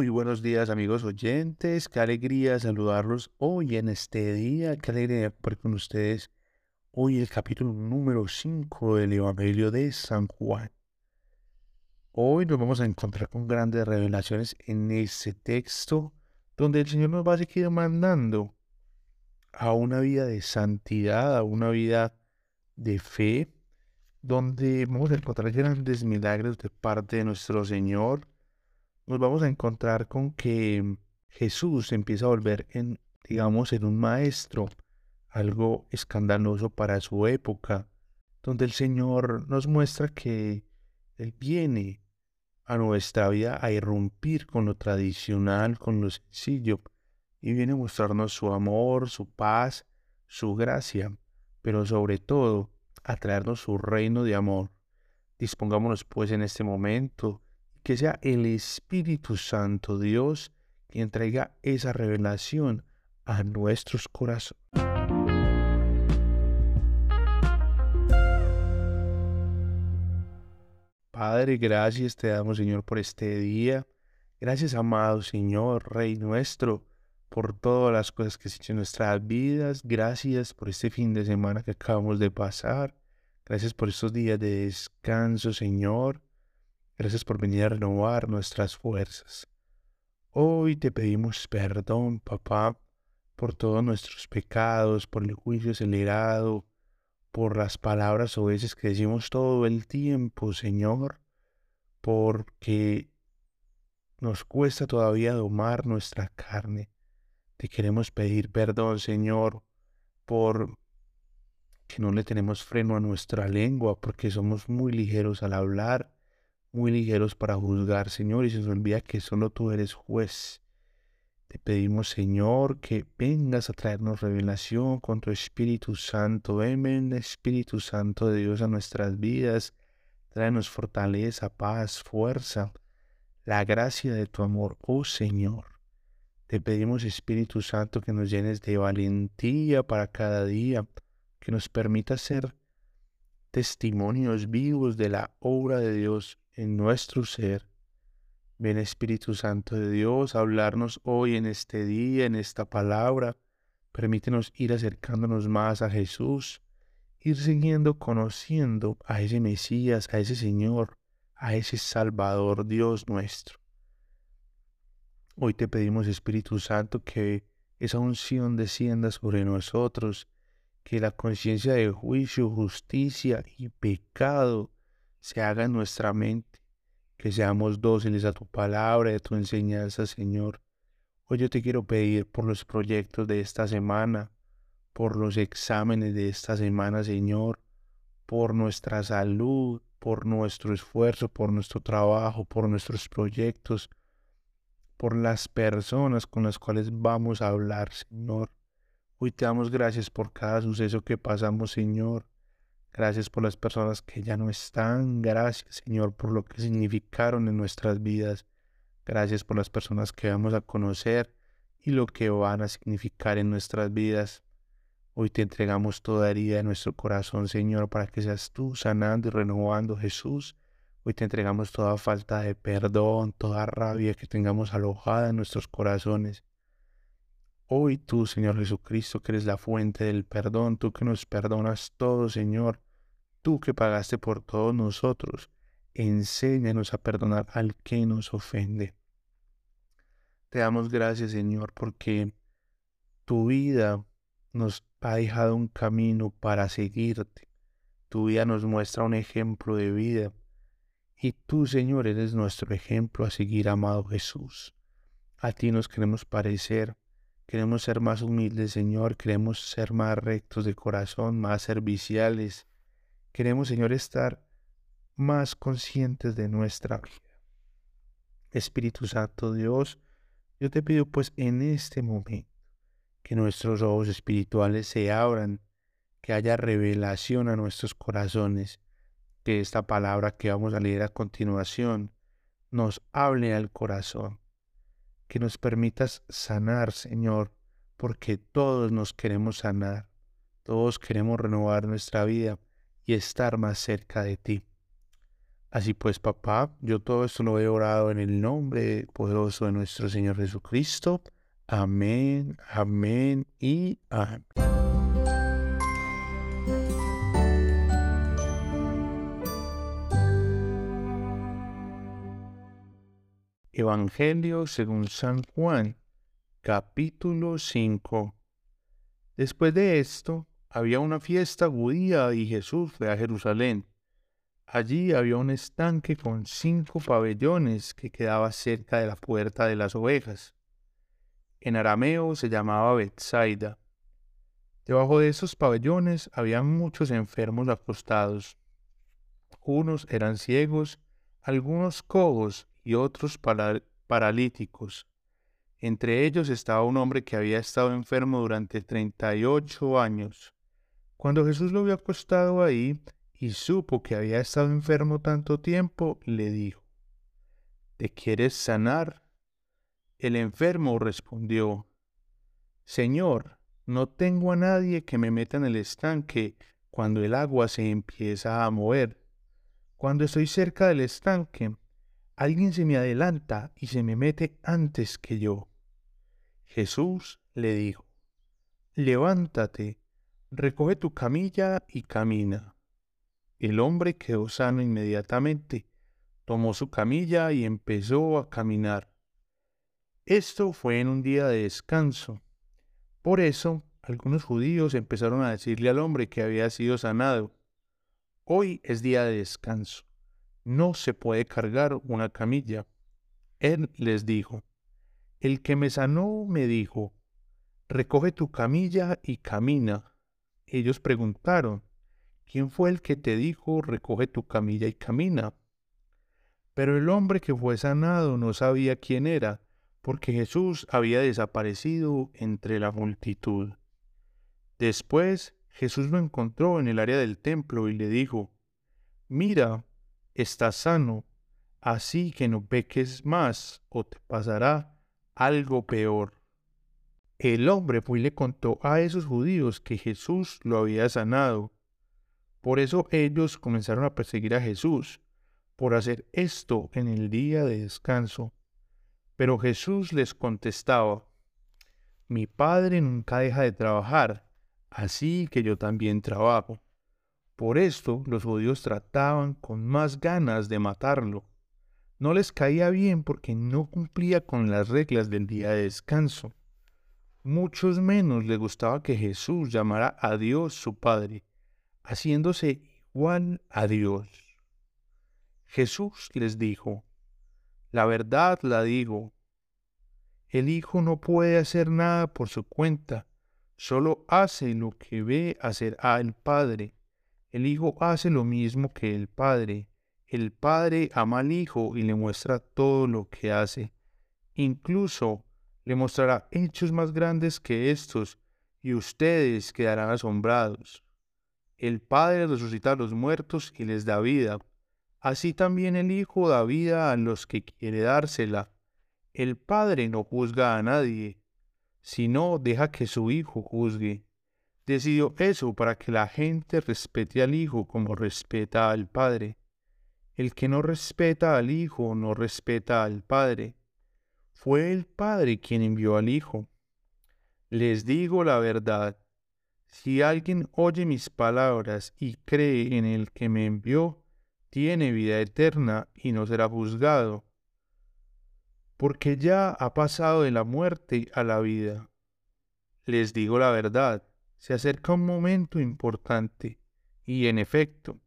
Muy buenos días amigos oyentes, qué alegría saludarlos hoy en este día, qué alegría estar con ustedes hoy el capítulo número 5 del Evangelio de San Juan. Hoy nos vamos a encontrar con grandes revelaciones en este texto donde el Señor nos va a seguir mandando a una vida de santidad, a una vida de fe, donde vamos a encontrar grandes milagros de parte de nuestro Señor nos vamos a encontrar con que Jesús empieza a volver en, digamos, en un maestro, algo escandaloso para su época, donde el Señor nos muestra que Él viene a nuestra vida a irrumpir con lo tradicional, con lo sencillo, y viene a mostrarnos su amor, su paz, su gracia, pero sobre todo a traernos su reino de amor. Dispongámonos pues en este momento que sea el Espíritu Santo Dios quien traiga esa revelación a nuestros corazones. Padre, gracias te damos, Señor, por este día. Gracias, amado Señor, Rey nuestro, por todas las cosas que has hecho en nuestras vidas. Gracias por este fin de semana que acabamos de pasar. Gracias por estos días de descanso, Señor. Gracias por venir a renovar nuestras fuerzas. Hoy te pedimos perdón, papá, por todos nuestros pecados, por el juicio acelerado, por las palabras o veces que decimos todo el tiempo, Señor, porque nos cuesta todavía domar nuestra carne. Te queremos pedir perdón, Señor, por que no le tenemos freno a nuestra lengua, porque somos muy ligeros al hablar muy ligeros para juzgar, Señor, y se nos olvida que solo tú eres juez. Te pedimos, Señor, que vengas a traernos revelación con tu Espíritu Santo. Ven, Espíritu Santo de Dios, a nuestras vidas. Tráenos fortaleza, paz, fuerza, la gracia de tu amor, oh Señor. Te pedimos, Espíritu Santo, que nos llenes de valentía para cada día, que nos permita ser testimonios vivos de la obra de Dios en nuestro ser. Ven Espíritu Santo de Dios a hablarnos hoy en este día, en esta palabra. Permítenos ir acercándonos más a Jesús, ir siguiendo, conociendo a ese Mesías, a ese Señor, a ese Salvador Dios nuestro. Hoy te pedimos, Espíritu Santo, que esa unción descienda sobre nosotros, que la conciencia de juicio, justicia y pecado se haga en nuestra mente, que seamos dóciles a tu palabra y a tu enseñanza, Señor. Hoy yo te quiero pedir por los proyectos de esta semana, por los exámenes de esta semana, Señor, por nuestra salud, por nuestro esfuerzo, por nuestro trabajo, por nuestros proyectos, por las personas con las cuales vamos a hablar, Señor. Hoy te damos gracias por cada suceso que pasamos, Señor. Gracias por las personas que ya no están. Gracias, Señor, por lo que significaron en nuestras vidas. Gracias por las personas que vamos a conocer y lo que van a significar en nuestras vidas. Hoy te entregamos toda herida de nuestro corazón, Señor, para que seas tú sanando y renovando, Jesús. Hoy te entregamos toda falta de perdón, toda rabia que tengamos alojada en nuestros corazones. Hoy tú, Señor Jesucristo, que eres la fuente del perdón, tú que nos perdonas todo, Señor, tú que pagaste por todos nosotros, enséñanos a perdonar al que nos ofende. Te damos gracias, Señor, porque tu vida nos ha dejado un camino para seguirte. Tu vida nos muestra un ejemplo de vida. Y tú, Señor, eres nuestro ejemplo a seguir, amado Jesús. A ti nos queremos parecer Queremos ser más humildes, Señor. Queremos ser más rectos de corazón, más serviciales. Queremos, Señor, estar más conscientes de nuestra vida. Espíritu Santo Dios, yo te pido pues en este momento que nuestros ojos espirituales se abran, que haya revelación a nuestros corazones, que esta palabra que vamos a leer a continuación nos hable al corazón, que nos permitas sanar, Señor, porque todos nos queremos sanar, todos queremos renovar nuestra vida y estar más cerca de ti. Así pues, papá, yo todo esto lo he orado en el nombre poderoso de nuestro Señor Jesucristo. Amén, amén y amén. Evangelio según San Juan, capítulo 5. Después de esto, había una fiesta judía y Jesús fue a Jerusalén. Allí había un estanque con cinco pabellones que quedaba cerca de la puerta de las ovejas. En arameo se llamaba Bethsaida. Debajo de esos pabellones había muchos enfermos acostados. Unos eran ciegos, algunos cojos y otros paralíticos. Entre ellos estaba un hombre que había estado enfermo durante treinta y ocho años. Cuando Jesús lo vio acostado ahí, y supo que había estado enfermo tanto tiempo, le dijo, ¿Te quieres sanar? El enfermo respondió, Señor, no tengo a nadie que me meta en el estanque cuando el agua se empieza a mover. Cuando estoy cerca del estanque, alguien se me adelanta y se me mete antes que yo. Jesús le dijo, Levántate, recoge tu camilla y camina. El hombre quedó sano inmediatamente, tomó su camilla y empezó a caminar. Esto fue en un día de descanso. Por eso, algunos judíos empezaron a decirle al hombre que había sido sanado, Hoy es día de descanso, no se puede cargar una camilla. Él les dijo, El que me sanó me dijo, Recoge tu camilla y camina. Ellos preguntaron, ¿quién fue el que te dijo, recoge tu camilla y camina? Pero el hombre que fue sanado no sabía quién era, porque Jesús había desaparecido entre la multitud. Después Jesús lo encontró en el área del templo y le dijo, Mira, estás sano, así que no peques más o te pasará algo peor. El hombre fue y le contó a esos judíos que Jesús lo había sanado. Por eso ellos comenzaron a perseguir a Jesús, por hacer esto en el día de descanso. Pero Jesús les contestaba, Mi Padre nunca deja de trabajar, así que yo también trabajo. Por esto los judíos trataban con más ganas de matarlo. No les caía bien porque no cumplía con las reglas del día de descanso. Muchos menos les gustaba que Jesús llamara a Dios su Padre haciéndose igual a Dios. Jesús les dijo, la verdad la digo, el Hijo no puede hacer nada por su cuenta, solo hace lo que ve hacer al Padre. El Hijo hace lo mismo que el Padre. El Padre ama al Hijo y le muestra todo lo que hace. Incluso le mostrará hechos más grandes que estos, y ustedes quedarán asombrados. El Padre resucita a los muertos y les da vida. Así también el Hijo da vida a los que quiere dársela. El Padre no juzga a nadie, sino deja que su Hijo juzgue. Decidió eso para que la gente respete al Hijo como respeta al Padre. El que no respeta al Hijo no respeta al Padre. Fue el Padre quien envió al Hijo. Les digo la verdad, si alguien oye mis palabras y cree en el que me envió, tiene vida eterna y no será juzgado, porque ya ha pasado de la muerte a la vida. Les digo la verdad, se acerca un momento importante, y en efecto,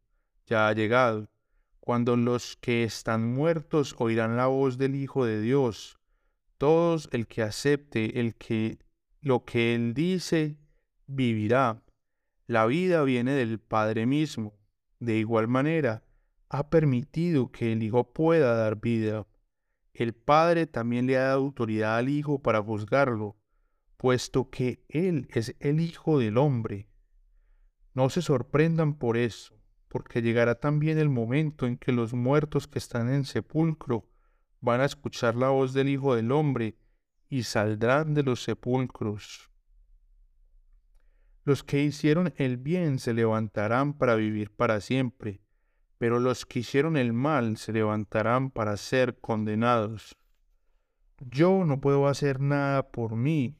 ya ha llegado, cuando los que están muertos oirán la voz del Hijo de Dios. Todos el que acepte el que lo que él dice vivirá. La vida viene del Padre mismo. De igual manera, ha permitido que el Hijo pueda dar vida. El Padre también le ha dado autoridad al Hijo para juzgarlo, puesto que Él es el Hijo del hombre. No se sorprendan por eso, porque llegará también el momento en que los muertos que están en sepulcro van a escuchar la voz del Hijo del hombre y saldrán de los sepulcros. Los que hicieron el bien se levantarán para vivir para siempre. pero los que hicieron el mal se levantarán para ser condenados. Yo no puedo hacer nada por mí.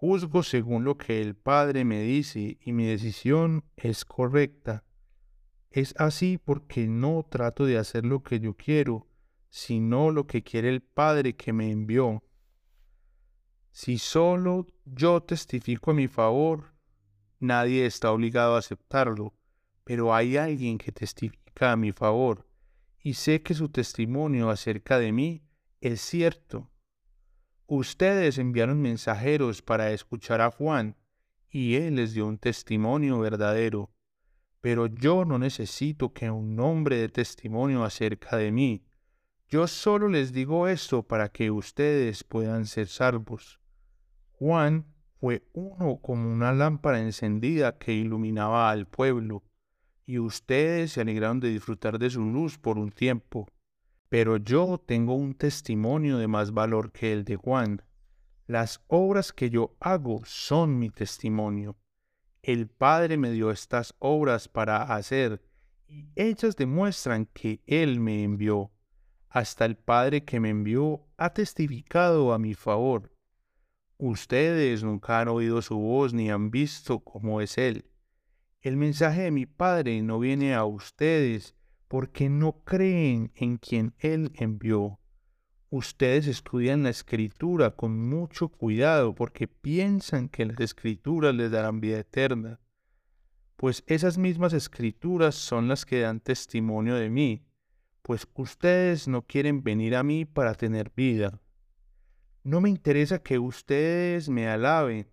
Juzgo según lo que el Padre me dice y mi decisión es correcta. Es así porque no trato de hacer lo que yo quiero, sino lo que quiere el Padre que me envió. Si solo yo testifico a mi favor, nadie está obligado a aceptarlo, pero hay alguien que testifica a mi favor, y sé que su testimonio acerca de mí es cierto. Ustedes enviaron mensajeros para escuchar a Juan, y él les dio un testimonio verdadero. Pero yo no necesito que un hombre dé testimonio acerca de mí. Yo solo les digo esto para que ustedes puedan ser salvos. Juan fue uno como una lámpara encendida que iluminaba al pueblo, y ustedes se alegraron de disfrutar de su luz por un tiempo. Pero yo tengo un testimonio de más valor que el de Juan. Las obras que yo hago son mi testimonio. El Padre me dio estas obras para hacer, y ellas demuestran que Él me envió. Hasta el Padre que me envió ha testificado a mi favor. Ustedes nunca han oído su voz ni han visto cómo es Él. El mensaje de mi Padre no viene a ustedes porque no creen en quien Él envió. Ustedes estudian la escritura con mucho cuidado porque piensan que las escrituras les darán vida eterna. Pues esas mismas escrituras son las que dan testimonio de mí pues ustedes no quieren venir a mí para tener vida. No me interesa que ustedes me alaben.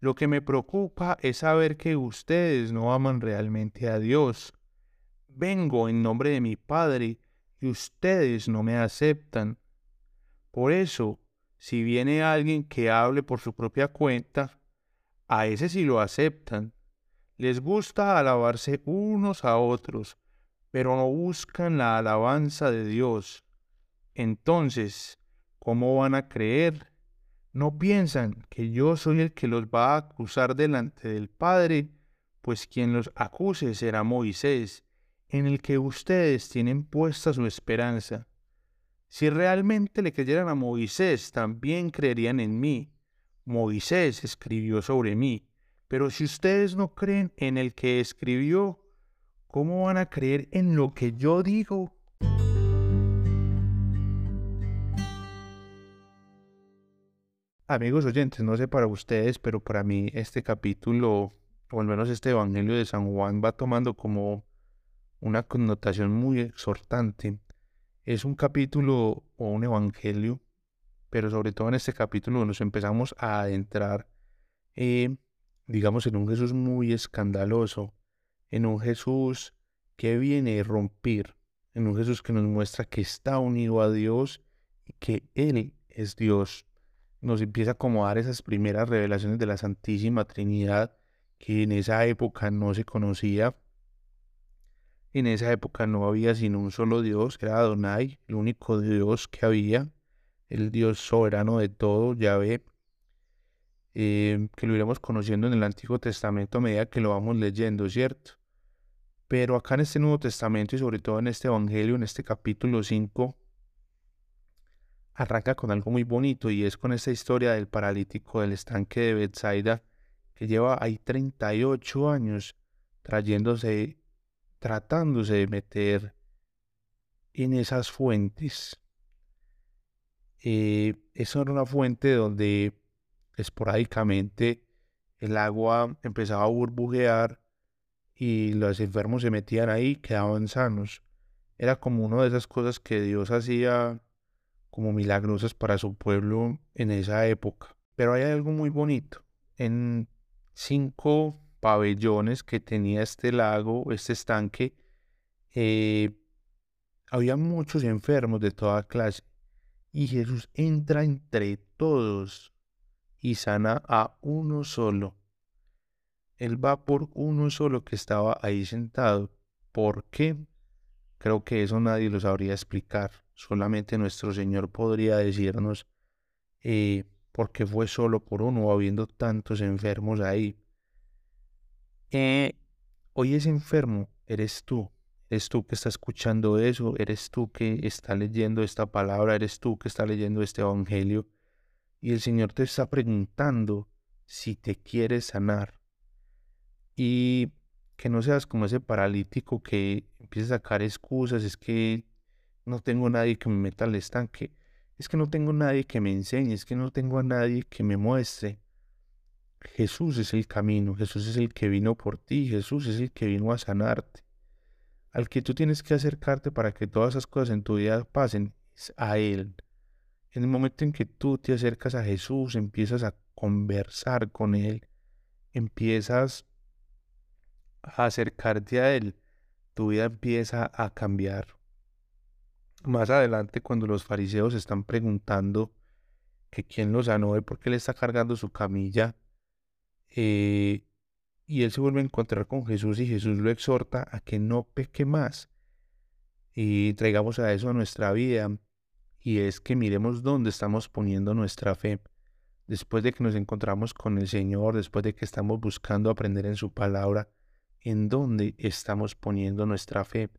Lo que me preocupa es saber que ustedes no aman realmente a Dios. Vengo en nombre de mi Padre y ustedes no me aceptan. Por eso, si viene alguien que hable por su propia cuenta, a ese sí lo aceptan. Les gusta alabarse unos a otros, pero no buscan la alabanza de Dios. Entonces, ¿cómo van a creer? ¿No piensan que yo soy el que los va a acusar delante del Padre? Pues quien los acuse será Moisés, en el que ustedes tienen puesta su esperanza. Si realmente le creyeran a Moisés, también creerían en mí. Moisés escribió sobre mí, pero si ustedes no creen en el que escribió, ¿Cómo van a creer en lo que yo digo? Amigos oyentes, no sé para ustedes, pero para mí este capítulo, o al menos este Evangelio de San Juan, va tomando como una connotación muy exhortante. Es un capítulo o un Evangelio, pero sobre todo en este capítulo nos empezamos a adentrar, eh, digamos, en un Jesús muy escandaloso, en un Jesús que viene a romper, en un Jesús que nos muestra que está unido a Dios y que Él es Dios. Nos empieza a acomodar esas primeras revelaciones de la Santísima Trinidad que en esa época no se conocía. En esa época no había sino un solo Dios, era Adonai, el único Dios que había, el Dios soberano de todo, Yahvé, eh, que lo iremos conociendo en el Antiguo Testamento a medida que lo vamos leyendo, ¿cierto? Pero acá en este Nuevo Testamento y sobre todo en este Evangelio, en este capítulo 5, arranca con algo muy bonito y es con esta historia del paralítico del estanque de Bethsaida que lleva ahí 38 años trayéndose, tratándose de meter en esas fuentes. Eh, esa era una fuente donde esporádicamente el agua empezaba a burbujear y los enfermos se metían ahí, quedaban sanos. Era como una de esas cosas que Dios hacía como milagrosas para su pueblo en esa época. Pero hay algo muy bonito. En cinco pabellones que tenía este lago, este estanque, eh, había muchos enfermos de toda clase. Y Jesús entra entre todos y sana a uno solo. Él va por uno solo que estaba ahí sentado. ¿Por qué? Creo que eso nadie lo sabría explicar. Solamente nuestro Señor podría decirnos eh, por qué fue solo por uno, habiendo tantos enfermos ahí. Eh, hoy ese enfermo eres tú. Eres tú que está escuchando eso, eres tú que está leyendo esta palabra, eres tú que está leyendo este evangelio. Y el Señor te está preguntando si te quieres sanar. Y que no seas como ese paralítico que empieza a sacar excusas, es que no tengo nadie que me meta al estanque, es que no tengo nadie que me enseñe, es que no tengo a nadie que me muestre. Jesús es el camino, Jesús es el que vino por ti, Jesús es el que vino a sanarte al que tú tienes que acercarte para que todas esas cosas en tu vida pasen es a Él. En el momento en que tú te acercas a Jesús, empiezas a conversar con Él, empiezas a acercarte a Él, tu vida empieza a cambiar. Más adelante, cuando los fariseos están preguntando que quién lo sanó y por qué le está cargando su camilla, eh, y él se vuelve a encontrar con Jesús y Jesús lo exhorta a que no peque más. Y traigamos a eso a nuestra vida y es que miremos dónde estamos poniendo nuestra fe. Después de que nos encontramos con el Señor, después de que estamos buscando aprender en su palabra, en dónde estamos poniendo nuestra fe.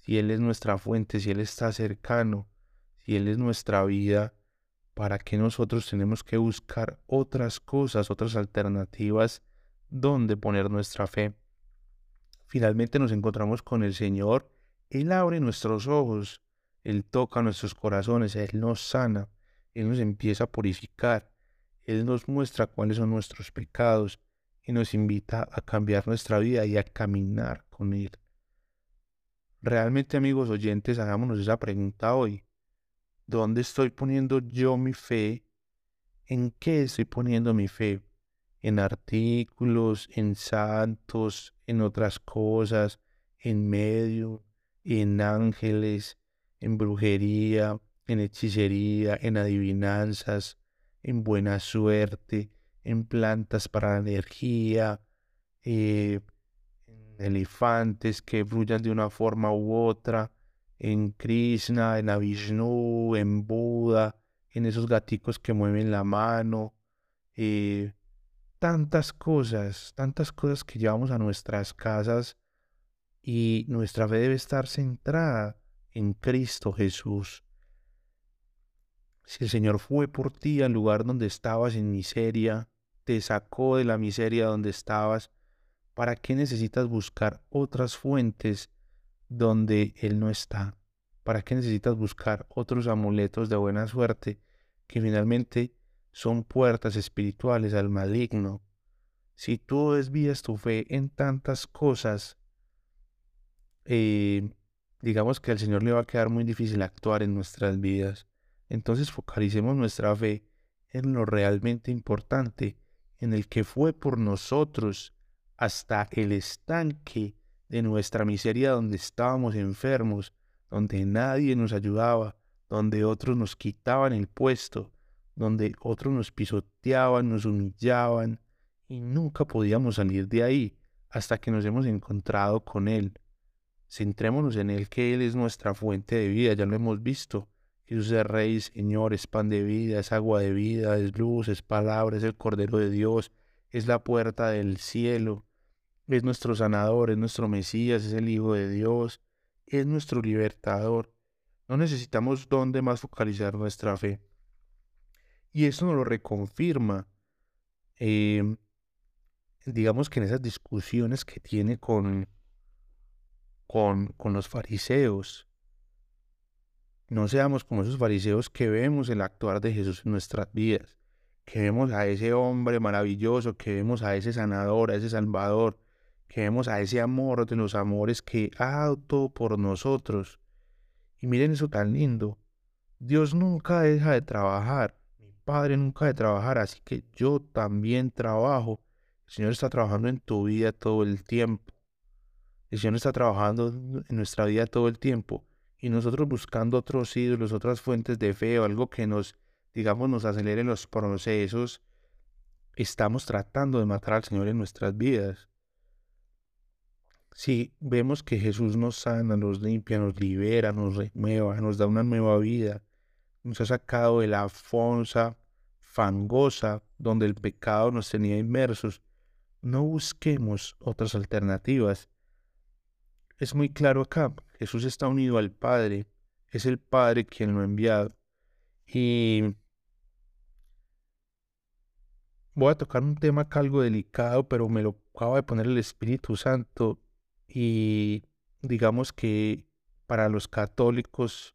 Si Él es nuestra fuente, si Él está cercano, si Él es nuestra vida, ¿para qué nosotros tenemos que buscar otras cosas, otras alternativas? dónde poner nuestra fe. Finalmente nos encontramos con el Señor. Él abre nuestros ojos, Él toca nuestros corazones, Él nos sana, Él nos empieza a purificar, Él nos muestra cuáles son nuestros pecados y nos invita a cambiar nuestra vida y a caminar con Él. Realmente amigos oyentes, hagámonos esa pregunta hoy. ¿Dónde estoy poniendo yo mi fe? ¿En qué estoy poniendo mi fe? en artículos, en santos, en otras cosas, en medio, en ángeles, en brujería, en hechicería, en adivinanzas, en buena suerte, en plantas para la energía, eh, en elefantes que brillan de una forma u otra, en Krishna, en Avishnu, en Buda, en esos gaticos que mueven la mano, eh, tantas cosas, tantas cosas que llevamos a nuestras casas y nuestra fe debe estar centrada en Cristo Jesús. Si el Señor fue por ti al lugar donde estabas en miseria, te sacó de la miseria donde estabas, ¿para qué necesitas buscar otras fuentes donde Él no está? ¿Para qué necesitas buscar otros amuletos de buena suerte que finalmente son puertas espirituales al maligno. Si tú desvías tu fe en tantas cosas, eh, digamos que al Señor le va a quedar muy difícil actuar en nuestras vidas. Entonces focalicemos nuestra fe en lo realmente importante, en el que fue por nosotros hasta el estanque de nuestra miseria donde estábamos enfermos, donde nadie nos ayudaba, donde otros nos quitaban el puesto, donde otros nos pisoteaban, nos humillaban y nunca podíamos salir de ahí hasta que nos hemos encontrado con Él. Centrémonos en Él, que Él es nuestra fuente de vida, ya lo hemos visto. Jesús es Rey, Señor, es pan de vida, es agua de vida, es luz, es palabra, es el Cordero de Dios, es la puerta del cielo, es nuestro sanador, es nuestro Mesías, es el Hijo de Dios, es nuestro libertador. No necesitamos dónde más focalizar nuestra fe. Y eso nos lo reconfirma, em, digamos que en esas discusiones que tiene con, con, con los fariseos. No seamos como esos fariseos que vemos el actuar de Jesús en nuestras vidas, que vemos a ese hombre maravilloso, que vemos a ese sanador, a ese salvador, que vemos a ese amor de los amores que ha dado por nosotros. Y miren eso tan lindo. Dios nunca deja de trabajar padre nunca de trabajar, así que yo también trabajo. El Señor está trabajando en tu vida todo el tiempo. El Señor está trabajando en nuestra vida todo el tiempo. Y nosotros buscando otros ídolos, otras fuentes de fe o algo que nos, digamos, nos acelere los procesos, estamos tratando de matar al Señor en nuestras vidas. Si vemos que Jesús nos sana, nos limpia, nos libera, nos renueva, nos da una nueva vida, nos ha sacado de la fonsa fangosa donde el pecado nos tenía inmersos. No busquemos otras alternativas. es muy claro acá. Jesús está unido al Padre. Es el Padre quien lo ha enviado. Y voy a tocar un tema acá algo delicado, pero me lo acaba de poner el Espíritu Santo. Y digamos que para los católicos,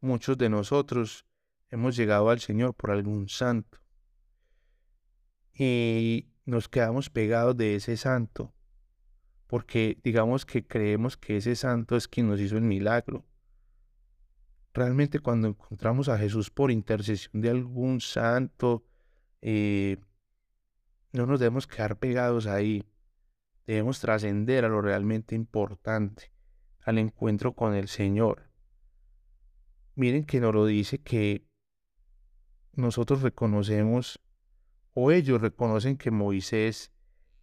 muchos de nosotros hemos llegado al Señor por algún santo. Y nos quedamos pegados de ese santo, porque digamos que creemos que ese santo es quien nos hizo el milagro. Realmente cuando encontramos a Jesús por intercesión de algún santo, eh, no nos debemos quedar pegados ahí. Debemos trascender a lo realmente importante, al encuentro con el Señor. Miren que nos lo dice que nosotros reconocemos, o ellos reconocen que Moisés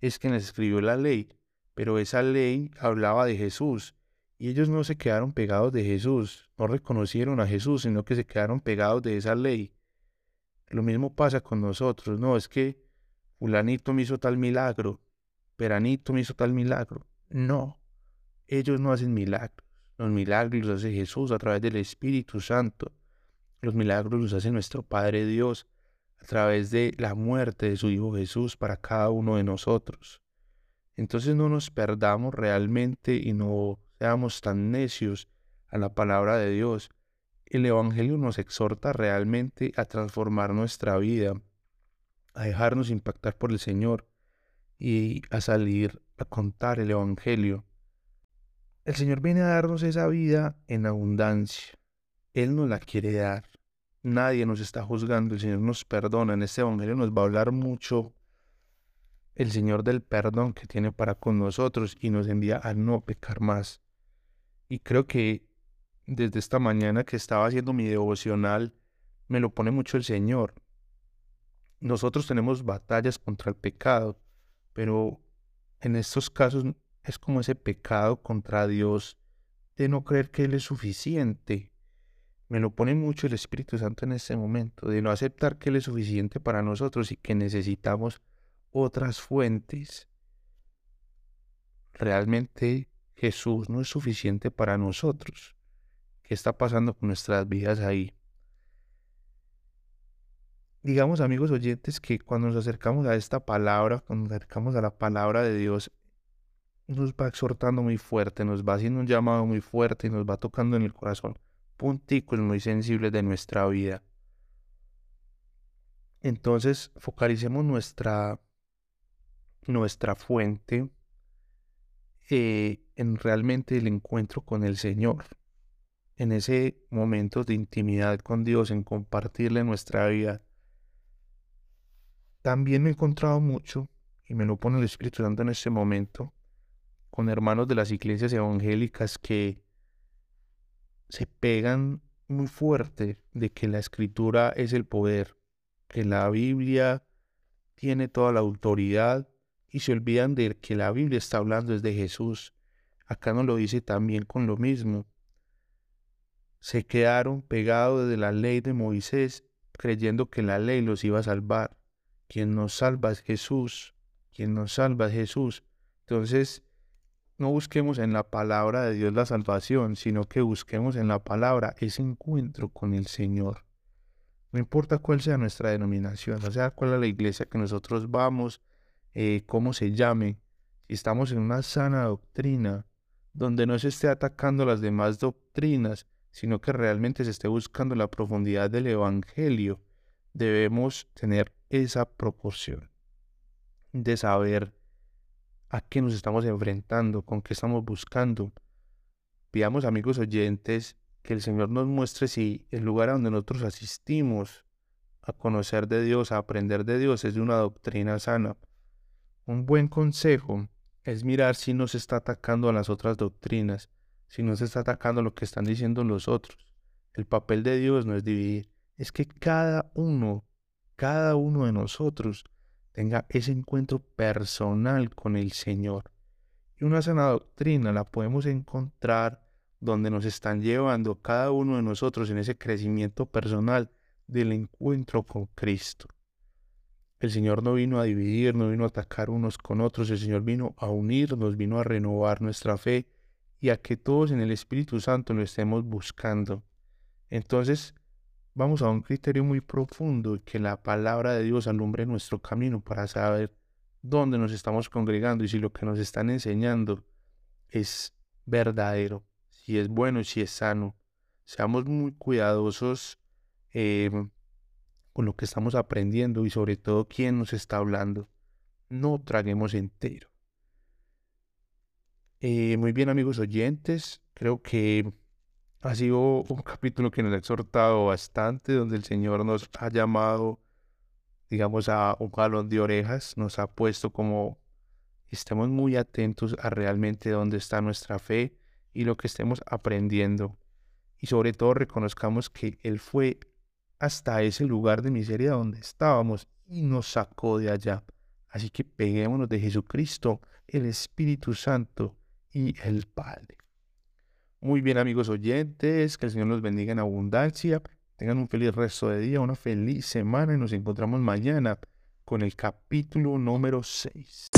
es quien escribió la ley, pero esa ley hablaba de Jesús, y ellos no se quedaron pegados de Jesús, no reconocieron a Jesús, sino que se quedaron pegados de esa ley. Lo mismo pasa con nosotros, no, es que fulanito me hizo tal milagro, peranito me hizo tal milagro. No, ellos no hacen milagros, los milagros los hace Jesús a través del Espíritu Santo. Los milagros los hace nuestro Padre Dios a través de la muerte de su Hijo Jesús para cada uno de nosotros. Entonces no nos perdamos realmente y no seamos tan necios a la palabra de Dios. El Evangelio nos exhorta realmente a transformar nuestra vida, a dejarnos impactar por el Señor y a salir a contar el Evangelio. El Señor viene a darnos esa vida en abundancia. Él nos la quiere dar. Nadie nos está juzgando, el Señor nos perdona. En este Evangelio nos va a hablar mucho el Señor del perdón que tiene para con nosotros y nos envía a no pecar más. Y creo que desde esta mañana que estaba haciendo mi devocional, me lo pone mucho el Señor. Nosotros tenemos batallas contra el pecado, pero en estos casos es como ese pecado contra Dios de no creer que Él es suficiente. Me lo pone mucho el Espíritu Santo en este momento, de no aceptar que Él es suficiente para nosotros y que necesitamos otras fuentes. Realmente Jesús no es suficiente para nosotros. ¿Qué está pasando con nuestras vidas ahí? Digamos, amigos oyentes, que cuando nos acercamos a esta palabra, cuando nos acercamos a la palabra de Dios, nos va exhortando muy fuerte, nos va haciendo un llamado muy fuerte y nos va tocando en el corazón punticos muy sensibles de nuestra vida. Entonces, focalicemos nuestra, nuestra fuente eh, en realmente el encuentro con el Señor, en ese momento de intimidad con Dios, en compartirle nuestra vida. También me he encontrado mucho, y me lo pone el Espíritu Santo en este momento, con hermanos de las iglesias evangélicas que se pegan muy fuerte de que la escritura es el poder, que la Biblia tiene toda la autoridad y se olvidan de que la Biblia está hablando desde Jesús. Acá nos lo dice también con lo mismo. Se quedaron pegados de la ley de Moisés creyendo que la ley los iba a salvar. Quien nos salva es Jesús. Quien nos salva es Jesús. Entonces, no busquemos en la palabra de Dios la salvación, sino que busquemos en la palabra ese encuentro con el Señor. No importa cuál sea nuestra denominación, o sea cuál es la iglesia que nosotros vamos, eh, cómo se llame, si estamos en una sana doctrina, donde no se esté atacando las demás doctrinas, sino que realmente se esté buscando la profundidad del Evangelio, debemos tener esa proporción de saber a qué nos estamos enfrentando, con qué estamos buscando. Pidamos, amigos oyentes, que el Señor nos muestre si el lugar a donde nosotros asistimos a conocer de Dios, a aprender de Dios, es de una doctrina sana. Un buen consejo es mirar si no se está atacando a las otras doctrinas, si no se está atacando a lo que están diciendo los otros. El papel de Dios no es dividir, es que cada uno, cada uno de nosotros tenga ese encuentro personal con el Señor. Y una sana doctrina la podemos encontrar donde nos están llevando cada uno de nosotros en ese crecimiento personal del encuentro con Cristo. El Señor no vino a dividir, no vino a atacar unos con otros, el Señor vino a unirnos, vino a renovar nuestra fe y a que todos en el Espíritu Santo lo estemos buscando. Entonces, vamos a un criterio muy profundo que la palabra de Dios alumbre nuestro camino para saber dónde nos estamos congregando y si lo que nos están enseñando es verdadero, si es bueno y si es sano. Seamos muy cuidadosos em, con lo que estamos aprendiendo y sobre todo quién nos está hablando. No traguemos entero. Eh, muy bien amigos oyentes, creo que ha sido un capítulo que nos ha exhortado bastante, donde el Señor nos ha llamado, digamos, a un balón de orejas, nos ha puesto como estemos muy atentos a realmente dónde está nuestra fe y lo que estemos aprendiendo. Y sobre todo reconozcamos que Él fue hasta ese lugar de miseria donde estábamos y nos sacó de allá. Así que peguémonos de Jesucristo, el Espíritu Santo, y el Padre. Muy bien amigos oyentes, que el Señor los bendiga en abundancia, tengan un feliz resto de día, una feliz semana y nos encontramos mañana con el capítulo número 6.